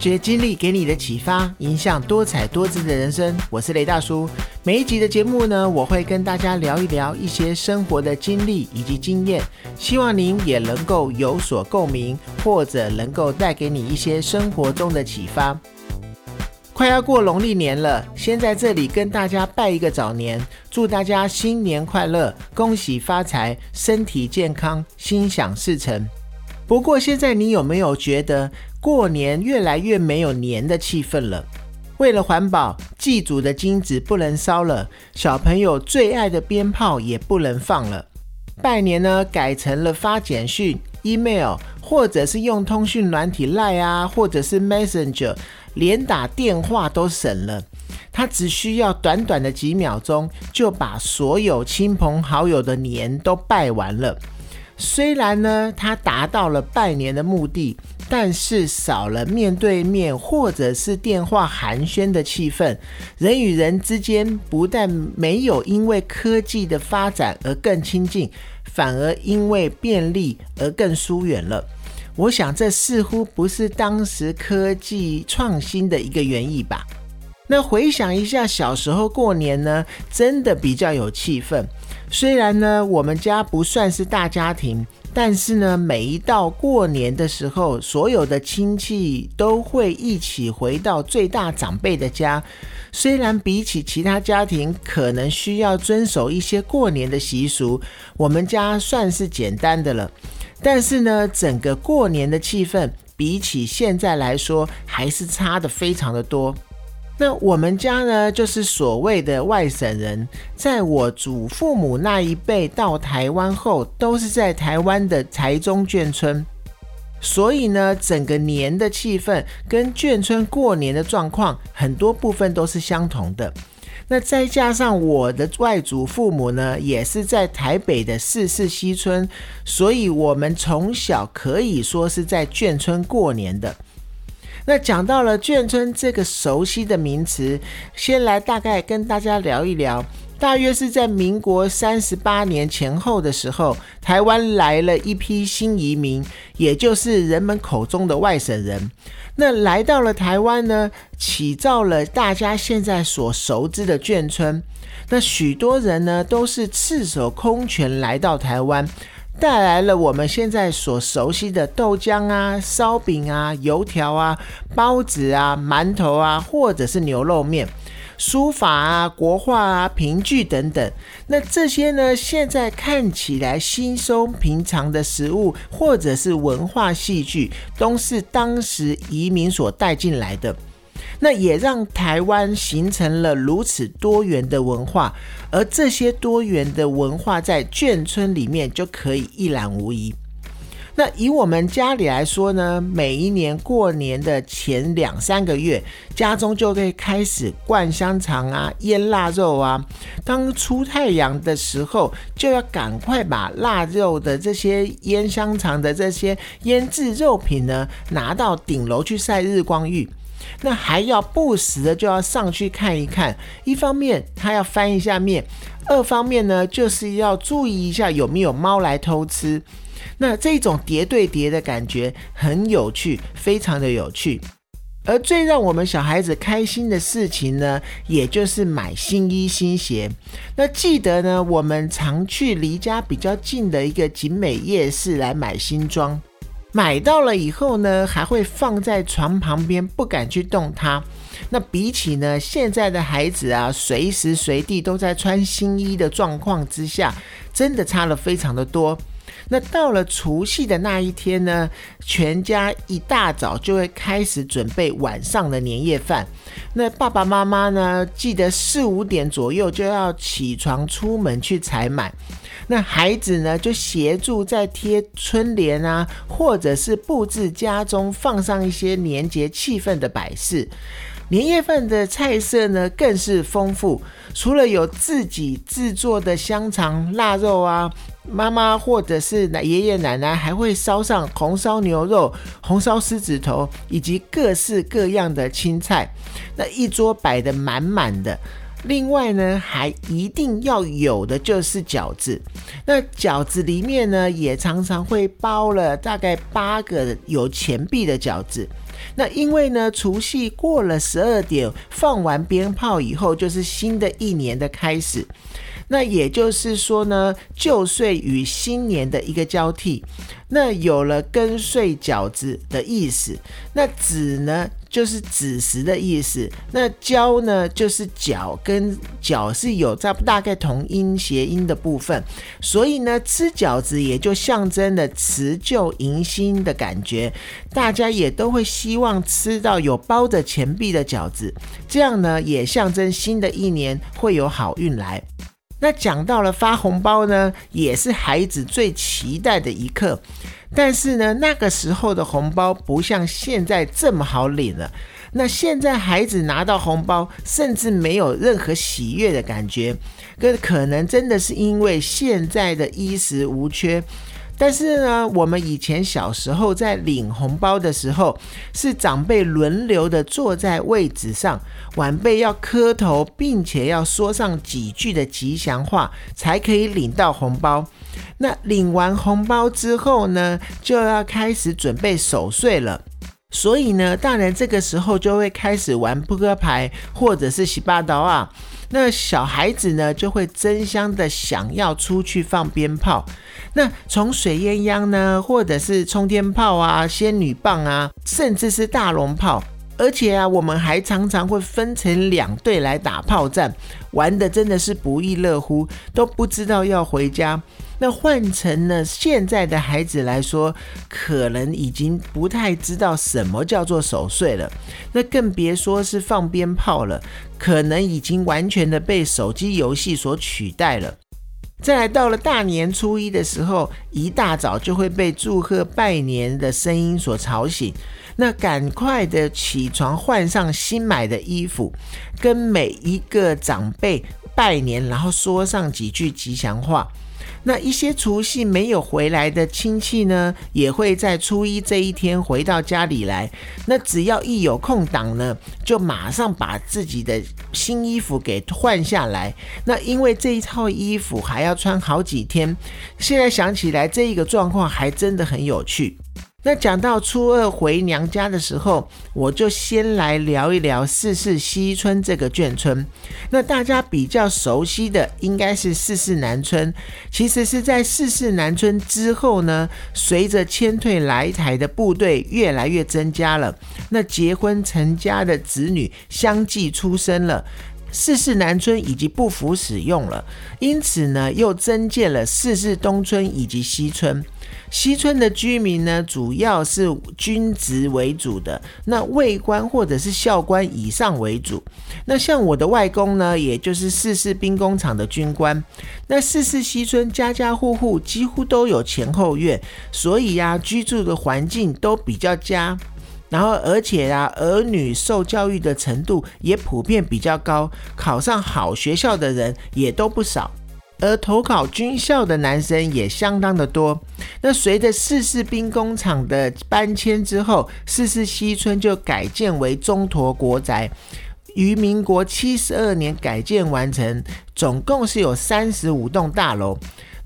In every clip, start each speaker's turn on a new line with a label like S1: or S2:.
S1: 发掘经历给你的启发，影响多彩多姿的人生。我是雷大叔。每一集的节目呢，我会跟大家聊一聊一些生活的经历以及经验，希望您也能够有所共鸣，或者能够带给你一些生活中的启发。快要过农历年了，先在这里跟大家拜一个早年，祝大家新年快乐，恭喜发财，身体健康，心想事成。不过现在你有没有觉得？过年越来越没有年的气氛了。为了环保，祭祖的金子不能烧了，小朋友最爱的鞭炮也不能放了。拜年呢，改成了发简讯、email，或者是用通讯软体 Line 啊，或者是 Messenger，连打电话都省了。他只需要短短的几秒钟，就把所有亲朋好友的年都拜完了。虽然呢，他达到了拜年的目的。但是少了面对面或者是电话寒暄的气氛，人与人之间不但没有因为科技的发展而更亲近，反而因为便利而更疏远了。我想这似乎不是当时科技创新的一个原意吧？那回想一下小时候过年呢，真的比较有气氛。虽然呢，我们家不算是大家庭。但是呢，每一到过年的时候，所有的亲戚都会一起回到最大长辈的家。虽然比起其他家庭，可能需要遵守一些过年的习俗，我们家算是简单的了。但是呢，整个过年的气氛比起现在来说，还是差的非常的多。那我们家呢，就是所谓的外省人，在我祖父母那一辈到台湾后，都是在台湾的台中眷村，所以呢，整个年的气氛跟眷村过年的状况，很多部分都是相同的。那再加上我的外祖父母呢，也是在台北的四四西村，所以我们从小可以说是在眷村过年的。那讲到了眷村这个熟悉的名词，先来大概跟大家聊一聊。大约是在民国三十八年前后的时候，台湾来了一批新移民，也就是人们口中的外省人。那来到了台湾呢，起造了大家现在所熟知的眷村。那许多人呢，都是赤手空拳来到台湾。带来了我们现在所熟悉的豆浆啊、烧饼啊、油条啊、包子啊、馒头啊，或者是牛肉面、书法啊、国画啊、评剧等等。那这些呢，现在看起来稀松平常的食物，或者是文化戏剧，都是当时移民所带进来的。那也让台湾形成了如此多元的文化，而这些多元的文化在眷村里面就可以一览无遗。那以我们家里来说呢，每一年过年的前两三个月，家中就会开始灌香肠啊、腌腊肉啊。当出太阳的时候，就要赶快把腊肉的这些腌香肠的这些腌制肉品呢，拿到顶楼去晒日光浴。那还要不时的就要上去看一看，一方面他要翻一下面，二方面呢就是要注意一下有没有猫来偷吃。那这种叠对叠的感觉很有趣，非常的有趣。而最让我们小孩子开心的事情呢，也就是买新衣新鞋。那记得呢，我们常去离家比较近的一个景美夜市来买新装。买到了以后呢，还会放在床旁边，不敢去动它。那比起呢，现在的孩子啊，随时随地都在穿新衣的状况之下，真的差了非常的多。那到了除夕的那一天呢，全家一大早就会开始准备晚上的年夜饭。那爸爸妈妈呢，记得四五点左右就要起床出门去采买。那孩子呢，就协助在贴春联啊，或者是布置家中，放上一些年节气氛的摆饰。年夜饭的菜色呢，更是丰富，除了有自己制作的香肠、腊肉啊，妈妈或者是奶爷爷奶奶还会烧上红烧牛肉、红烧狮子头，以及各式各样的青菜，那一桌摆得满满的。另外呢，还一定要有的就是饺子。那饺子里面呢，也常常会包了大概八个有钱币的饺子。那因为呢，除夕过了十二点，放完鞭炮以后，就是新的一年的开始。那也就是说呢，旧岁与新年的一个交替。那有了跟岁饺子的意思，那子呢就是子时的意思，那交呢就是饺跟饺是有在大概同音谐音的部分，所以呢吃饺子也就象征了辞旧迎新的感觉，大家也都会希望吃到有包着钱币的饺子，这样呢也象征新的一年会有好运来。那讲到了发红包呢，也是孩子最期待的一刻。但是呢，那个时候的红包不像现在这么好领了。那现在孩子拿到红包，甚至没有任何喜悦的感觉。这可能真的是因为现在的衣食无缺。但是呢，我们以前小时候在领红包的时候，是长辈轮流的坐在位置上，晚辈要磕头，并且要说上几句的吉祥话，才可以领到红包。那领完红包之后呢，就要开始准备守岁了。所以呢，大人这个时候就会开始玩扑克牌，或者是洗八刀啊。那小孩子呢，就会争相的想要出去放鞭炮。那从水鸳鸯呢，或者是冲天炮啊、仙女棒啊，甚至是大龙炮。而且啊，我们还常常会分成两队来打炮战，玩的真的是不亦乐乎，都不知道要回家。那换成呢现在的孩子来说，可能已经不太知道什么叫做守岁了，那更别说是放鞭炮了，可能已经完全的被手机游戏所取代了。再来到了大年初一的时候，一大早就会被祝贺拜年的声音所吵醒。那赶快的起床，换上新买的衣服，跟每一个长辈拜年，然后说上几句吉祥话。那一些除夕没有回来的亲戚呢，也会在初一这一天回到家里来。那只要一有空档呢，就马上把自己的新衣服给换下来。那因为这一套衣服还要穿好几天，现在想起来这一个状况还真的很有趣。那讲到初二回娘家的时候，我就先来聊一聊四四西村这个眷村。那大家比较熟悉的应该是四四南村，其实是在四四南村之后呢，随着迁退来台的部队越来越增加了，那结婚成家的子女相继出生了，四四南村以及不符使用了，因此呢，又增建了四四东村以及西村。西村的居民呢，主要是军职为主的，那卫官或者是校官以上为主。那像我的外公呢，也就是四四兵工厂的军官。那四四西村家家户户几乎都有前后院，所以呀，居住的环境都比较佳。然后而且啊，儿女受教育的程度也普遍比较高，考上好学校的人也都不少。而投考军校的男生也相当的多。那随着四四兵工厂的搬迁之后，四四西村就改建为中陀国宅，于民国七十二年改建完成，总共是有三十五栋大楼。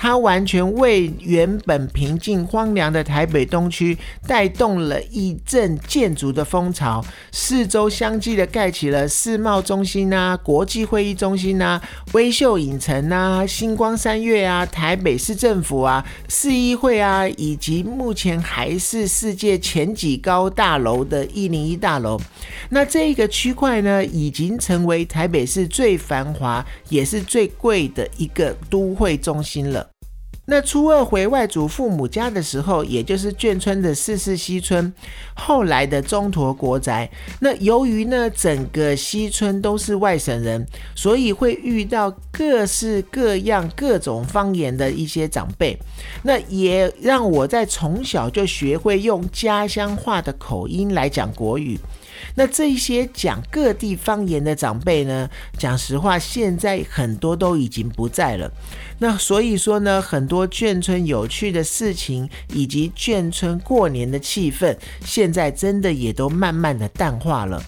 S1: 它完全为原本平静荒凉的台北东区带动了一阵建筑的风潮，四周相继的盖起了世贸中心啊、国际会议中心啊、微秀影城啊、星光三月啊、台北市政府啊、市议会啊，以及目前还是世界前几高大楼的一零一大楼。那这个区块呢，已经成为台北市最繁华也是最贵的一个都会中心了。那初二回外祖父母家的时候，也就是眷村的四四西村，后来的中陀国宅。那由于呢，整个西村都是外省人，所以会遇到各式各样、各种方言的一些长辈。那也让我在从小就学会用家乡话的口音来讲国语。那这些讲各地方言的长辈呢？讲实话，现在很多都已经不在了。那所以说呢，很多眷村有趣的事情，以及眷村过年的气氛，现在真的也都慢慢的淡化了。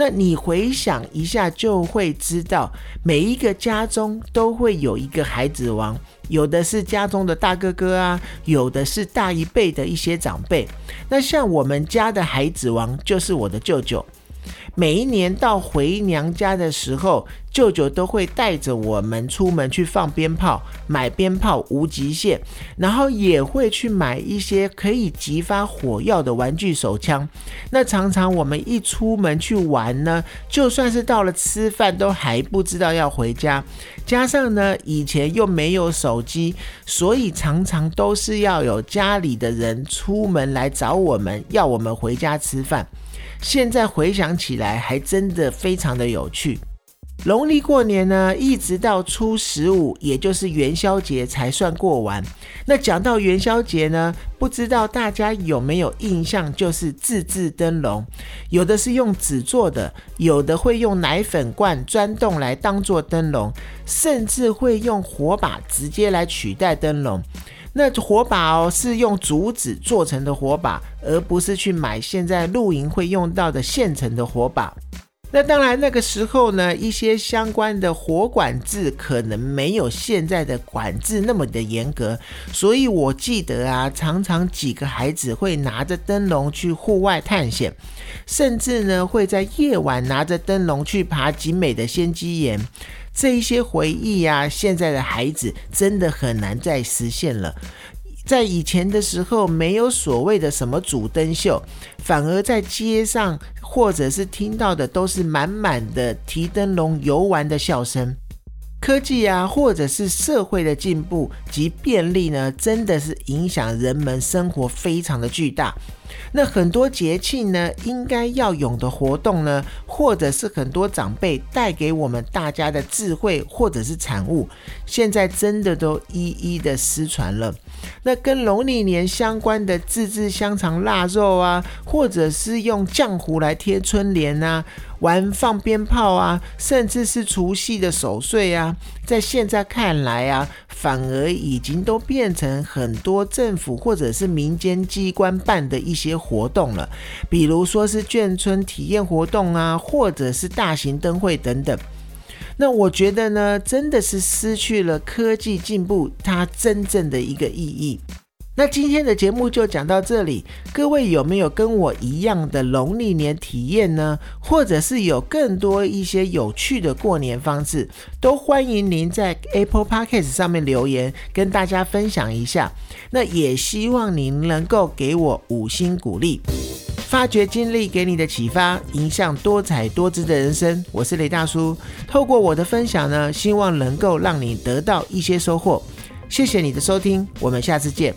S1: 那你回想一下，就会知道每一个家中都会有一个孩子王，有的是家中的大哥哥啊，有的是大一辈的一些长辈。那像我们家的孩子王，就是我的舅舅。每一年到回娘家的时候，舅舅都会带着我们出门去放鞭炮，买鞭炮无极限，然后也会去买一些可以激发火药的玩具手枪。那常常我们一出门去玩呢，就算是到了吃饭，都还不知道要回家。加上呢，以前又没有手机，所以常常都是要有家里的人出门来找我们，要我们回家吃饭。现在回想起来，还真的非常的有趣。农历过年呢，一直到初十五，也就是元宵节才算过完。那讲到元宵节呢，不知道大家有没有印象，就是自制灯笼，有的是用纸做的，有的会用奶粉罐钻洞来当做灯笼，甚至会用火把直接来取代灯笼。那火把哦，是用竹子做成的火把，而不是去买现在露营会用到的现成的火把。那当然，那个时候呢，一些相关的火管制可能没有现在的管制那么的严格，所以我记得啊，常常几个孩子会拿着灯笼去户外探险，甚至呢会在夜晚拿着灯笼去爬景美的仙鸡岩。这一些回忆呀，现在的孩子真的很难再实现了。在以前的时候，没有所谓的什么主灯秀，反而在街上或者是听到的都是满满的提灯笼游玩的笑声。科技啊，或者是社会的进步及便利呢，真的是影响人们生活非常的巨大。那很多节庆呢，应该要有的活动呢，或者是很多长辈带给我们大家的智慧或者是产物，现在真的都一一的失传了。那跟农历年相关的自制香肠、腊肉啊，或者是用浆糊来贴春联啊。玩放鞭炮啊，甚至是除夕的守岁啊，在现在看来啊，反而已经都变成很多政府或者是民间机关办的一些活动了，比如说是眷村体验活动啊，或者是大型灯会等等。那我觉得呢，真的是失去了科技进步它真正的一个意义。那今天的节目就讲到这里，各位有没有跟我一样的农历年体验呢？或者是有更多一些有趣的过年方式，都欢迎您在 Apple Podcast 上面留言，跟大家分享一下。那也希望您能够给我五星鼓励，发掘经历给你的启发，迎向多彩多姿的人生。我是雷大叔，透过我的分享呢，希望能够让你得到一些收获。谢谢你的收听，我们下次见。